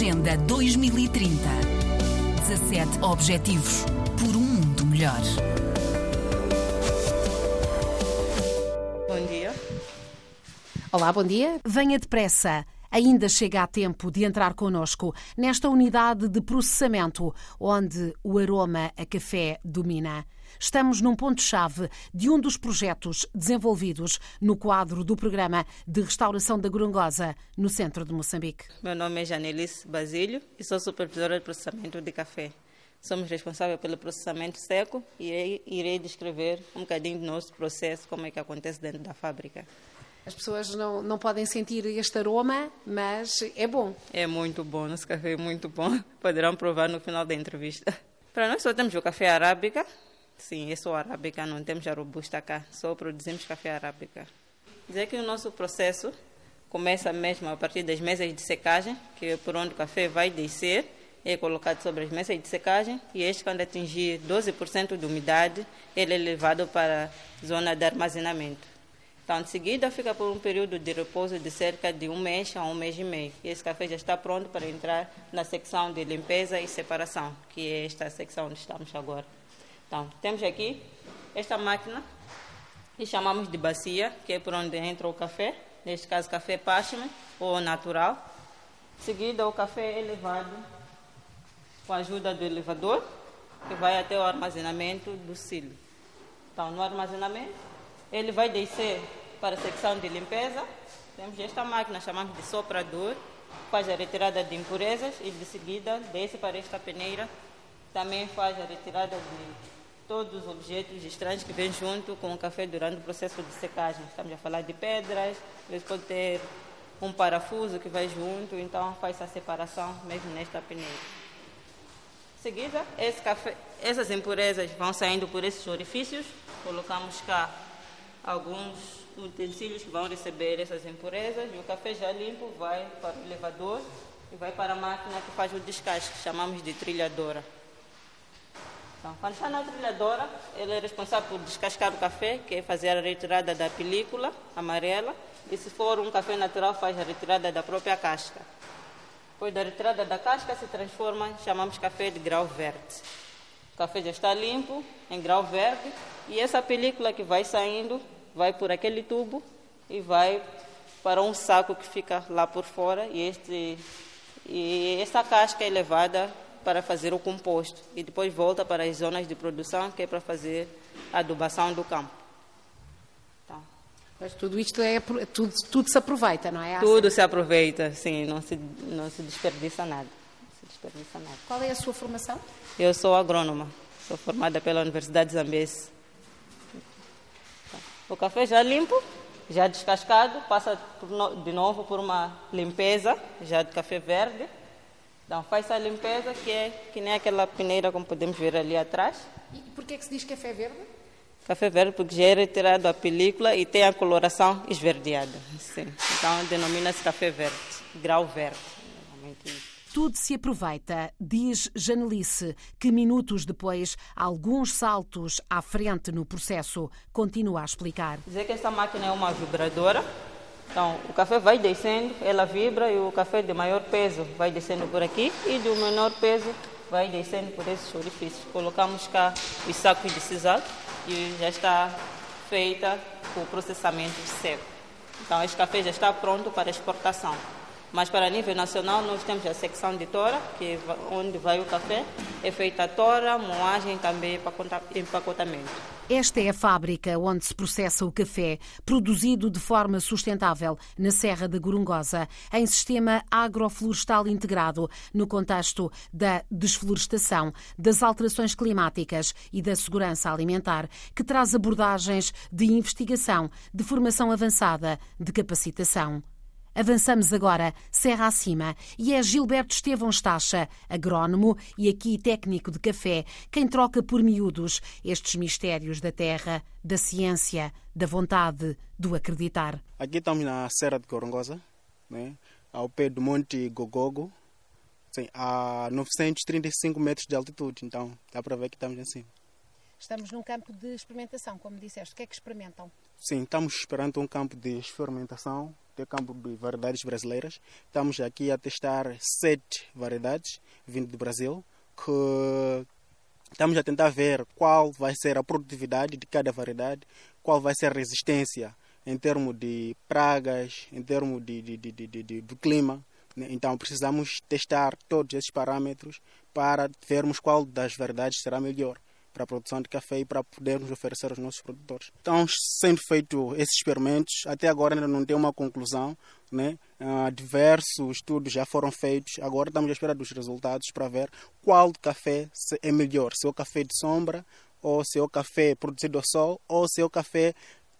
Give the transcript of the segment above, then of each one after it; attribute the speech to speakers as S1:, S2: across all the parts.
S1: Agenda 2030. 17 Objetivos por um mundo melhor.
S2: Bom dia.
S3: Olá, bom dia. Venha depressa. Ainda chega a tempo de entrar connosco nesta unidade de processamento, onde o aroma a café domina. Estamos num ponto-chave de um dos projetos desenvolvidos no quadro do Programa de Restauração da Gorongosa, no centro de Moçambique.
S2: Meu nome é Janelice Basílio e sou supervisora de processamento de café. Somos responsáveis pelo processamento seco e irei, irei descrever um bocadinho do nosso processo, como é que acontece dentro da fábrica.
S3: As pessoas não, não podem sentir este aroma, mas é bom.
S2: É muito bom, nosso café é muito bom. Poderão provar no final da entrevista. Para nós só temos o café arábica. Sim, é só arábica, não temos a robusta cá. Só produzimos café arábica. Dizer que o nosso processo começa mesmo a partir das mesas de secagem, que é por onde o café vai descer, é colocado sobre as mesas de secagem e este, quando atingir 12% de umidade, ele é levado para a zona de armazenamento. Então, de seguida, fica por um período de repouso de cerca de um mês a um mês e meio. E esse café já está pronto para entrar na secção de limpeza e separação, que é esta secção onde estamos agora. Então, temos aqui esta máquina que chamamos de bacia, que é por onde entra o café, neste caso café Pashman ou natural. De seguida, o café é levado com a ajuda do elevador, que vai até o armazenamento do silo. Então, no armazenamento, ele vai descer para a secção de limpeza. Temos esta máquina, chamamos de soprador, faz a retirada de impurezas e de seguida desce para esta peneira. Também faz a retirada de todos os objetos estranhos que vêm junto com o café durante o processo de secagem. Estamos a falar de pedras, às vezes pode ter um parafuso que vai junto, então faz a separação mesmo nesta peneira. Seguida, esse café, essas impurezas vão saindo por esses orifícios. Colocamos cá alguns utensílios que vão receber essas impurezas e o café já limpo vai para o elevador e vai para a máquina que faz o descasque, que chamamos de trilhadora. Então, quando está na trilhadora, ele é responsável por descascar o café, que é fazer a retirada da película amarela, e se for um café natural, faz a retirada da própria casca. Depois da retirada da casca, se transforma, chamamos café de grau verde. O café já está limpo, em grau verde, e essa película que vai saindo vai por aquele tubo e vai para um saco que fica lá por fora e este e essa casca é levada para fazer o composto e depois volta para as zonas de produção que é para fazer a adubação do campo.
S3: Mas tudo isto é tudo, tudo se aproveita, não é?
S2: Tudo se aproveita, sim, não se não se desperdiça nada. Se desperdiça nada.
S3: Qual é a sua formação?
S2: Eu sou agrônoma, sou formada pela Universidade de Zambesi. O café já limpo, já descascado, passa de novo por uma limpeza, já de café verde. Então faz a limpeza que é que nem aquela peneira como podemos ver ali atrás.
S3: E por que é que se diz café verde?
S2: Café verde porque já é retirado a película e tem a coloração esverdeada. Sim. Então denomina-se café verde, grau verde.
S3: Tudo se aproveita, diz Janelice, que minutos depois, alguns saltos à frente no processo, continua a explicar.
S2: Dizer que esta máquina é uma vibradora. Então, o café vai descendo, ela vibra e o café de maior peso vai descendo por aqui e do menor peso vai descendo por esses orifícios. Colocamos cá os sacos de sisal e já está feita o processamento seco. Então, este café já está pronto para exportação. Mas para nível nacional nós temos a secção de tora, que é onde vai o café, é feita tora, moagem também empacotamento.
S3: Esta é a fábrica onde se processa o café, produzido de forma sustentável na Serra da Gorongosa, em sistema agroflorestal integrado, no contexto da desflorestação, das alterações climáticas e da segurança alimentar, que traz abordagens de investigação, de formação avançada, de capacitação. Avançamos agora serra acima e é Gilberto Estevão Estacha, agrónomo e aqui técnico de café, quem troca por miúdos estes mistérios da terra, da ciência, da vontade, do acreditar.
S4: Aqui estamos na Serra de Corongosa, né? ao pé do Monte Gogogo, assim, a 935 metros de altitude, então dá para ver que estamos em cima.
S3: Estamos num campo de experimentação, como disseste. O que é que experimentam?
S4: Sim, estamos esperando um campo de fermentação, de campo de variedades brasileiras. Estamos aqui a testar sete variedades vindo do Brasil, que estamos a tentar ver qual vai ser a produtividade de cada variedade, qual vai ser a resistência em termos de pragas, em termos de, de, de, de, de, de clima. Né? Então precisamos testar todos esses parâmetros para vermos qual das variedades será melhor para a produção de café e para podermos oferecer aos nossos produtores. Estão sendo feitos esses experimentos, até agora ainda não tem uma conclusão, né? Uh, diversos estudos já foram feitos, agora estamos à espera dos resultados para ver qual café é melhor, se é o café de sombra, ou se é o café produzido ao sol, ou se é o café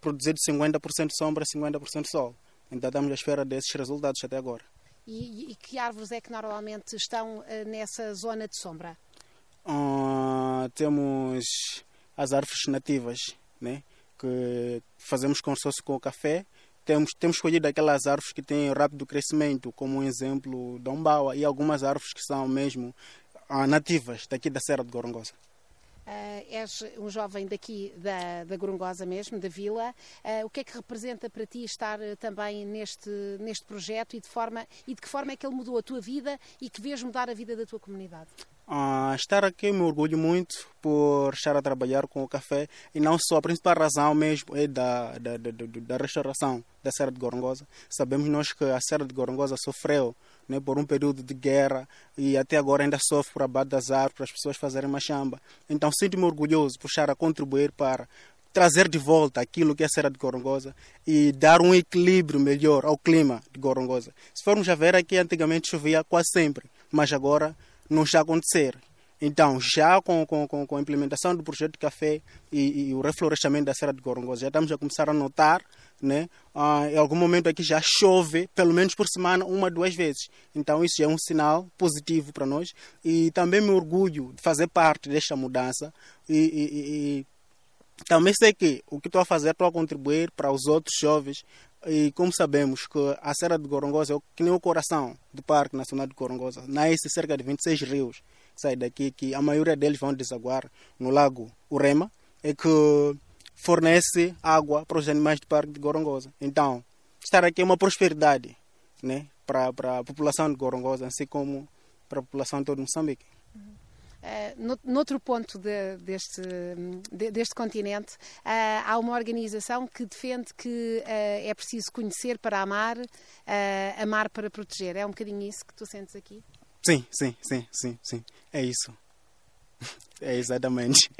S4: produzido 50% sombra, 50% sol. Então estamos à espera desses resultados até agora.
S3: E, e que árvores é que normalmente estão uh, nessa zona de sombra?
S4: Uh, temos as árvores nativas, né? que fazemos consórcio com o café. Temos, temos escolhido aquelas árvores que têm rápido crescimento, como um exemplo da Umbaua, e algumas árvores que são mesmo uh, nativas daqui da Serra de Gorongosa.
S3: Uh, és um jovem daqui da, da Gorongosa mesmo, da vila. Uh, o que é que representa para ti estar também neste, neste projeto e de, forma, e de que forma é que ele mudou a tua vida e que vês mudar a vida da tua comunidade?
S4: Estar aqui me orgulho muito por estar a trabalhar com o café e não só, a principal razão mesmo é da, da, da, da restauração da Serra de Gorongosa. Sabemos nós que a Serra de Gorongosa sofreu né, por um período de guerra e até agora ainda sofre por abate das árvores para as pessoas fazerem machamba. Então sinto-me orgulhoso por estar a contribuir para trazer de volta aquilo que é a Serra de Gorongosa e dar um equilíbrio melhor ao clima de Gorongosa. Se formos a ver aqui, antigamente chovia quase sempre, mas agora não está a acontecer. Então, já com, com, com a implementação do projeto de café e, e, o reflorestamento da Serra de Gorongosa, já estamos a começar a notar, né? Ah, em algum momento aqui já chove, pelo menos por semana, uma, duas vezes. Então, isso é um sinal positivo para nós. E também me orgulho de fazer parte desta mudança. E, e, e também sei que o que estou a fazer, estou a contribuir para os outros jovens e como sabemos que a Serra de Gorongosa é que nem o coração do Parque Nacional de Gorongosa, nasce cerca de 26 rios que saem daqui, que a maioria deles vão desaguar no lago Urema, e que fornece água para os animais do Parque de Gorongosa. Então, estar aqui é uma prosperidade né, para, para a população de Gorongosa, assim como para a população de todo Moçambique.
S3: Uh, noutro ponto de, deste, de, deste continente, uh, há uma organização que defende que uh, é preciso conhecer para amar, amar para proteger. É um bocadinho isso que tu sentes aqui?
S4: Sim, sim, sim, sim, sim. É isso. É exatamente.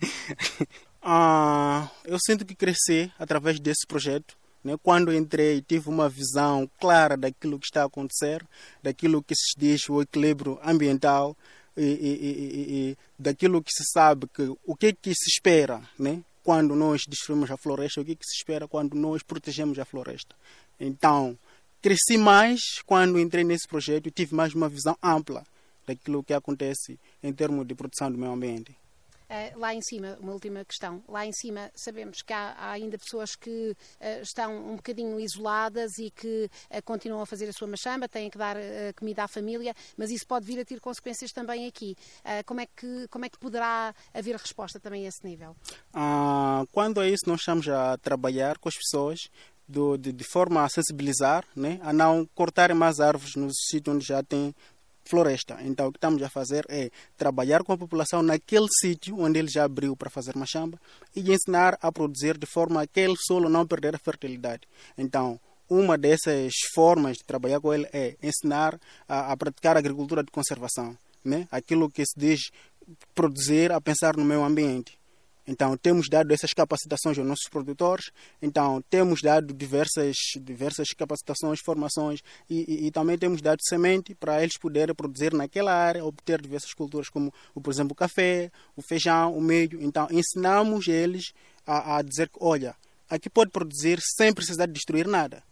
S4: ah, eu sinto que cresci através desse projeto. Né? Quando entrei, tive uma visão clara daquilo que está a acontecer, daquilo que se diz o equilíbrio ambiental, e, e, e, daquilo que se sabe, que, o que, que se espera né? quando nós destruímos a floresta, o que, que se espera quando nós protegemos a floresta. Então, cresci mais quando entrei nesse projeto e tive mais uma visão ampla daquilo que acontece em termos de proteção do meio ambiente.
S3: Uh, lá em cima, uma última questão. Lá em cima sabemos que há, há ainda pessoas que uh, estão um bocadinho isoladas e que uh, continuam a fazer a sua machamba, têm que dar comida à família, mas isso pode vir a ter consequências também aqui. como, é que, como é que poderá haver resposta também a esse nível?
S4: Ah, quando é isso, nós estamos a trabalhar com as pessoas do, de, de, forma a sensibilizar, né, a não cortarem mais árvores nos sítios onde já tem floresta. Então, o que estamos a fazer é trabalhar com a população naquele sítio onde ele já abriu para fazer machamba e ensinar a produzir de forma a aquele solo não perder a fertilidade. Então, uma dessas formas de trabalhar com ele é ensinar a, a praticar agricultura de conservação, né? aquilo que se diz produzir a pensar no meio ambiente. Então, temos dado essas capacitações aos nossos produtores, então, temos dado diversas, diversas capacitações, formações e, e, e, também temos dado semente para eles poderem produzir naquela área, obter diversas culturas, como, por exemplo, o café, o feijão, o milho. Então, ensinamos eles a, a dizer que, olha, aqui pode produzir sem precisar destruir nada.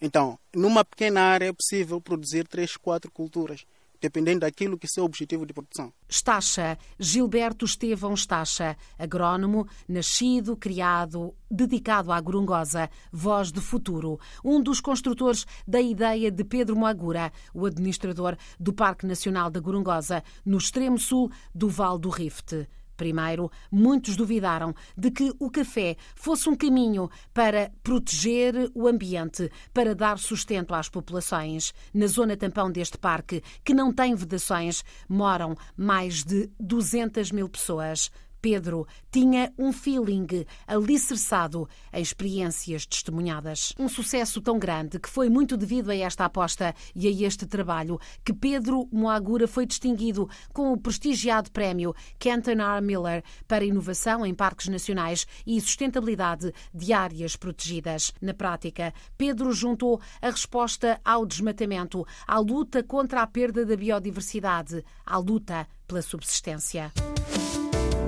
S4: Então, numa pequena área é possível produzir três, quatro culturas dependendo daquilo que é o seu objetivo de produção.
S3: Estacha, Gilberto Estevão Estacha, agrónomo, nascido, criado, dedicado à Gorongosa, voz do futuro, um dos construtores da ideia de Pedro Moagura, o administrador do Parque Nacional da Gorongosa, no extremo sul do Val do Rift. Primeiro, muitos duvidaram de que o café fosse um caminho para proteger o ambiente, para dar sustento às populações. Na zona tampão deste parque, que não tem vedações, moram mais de 200 mil pessoas. Pedro tinha um feeling alicerçado em experiências testemunhadas. Um sucesso tão grande que foi muito devido a esta aposta e a este trabalho que Pedro Moagura foi distinguido com o prestigiado prémio Kenton R. Miller para inovação em parques nacionais e sustentabilidade de áreas protegidas. Na prática, Pedro juntou a resposta ao desmatamento, à luta contra a perda da biodiversidade, à luta pela subsistência.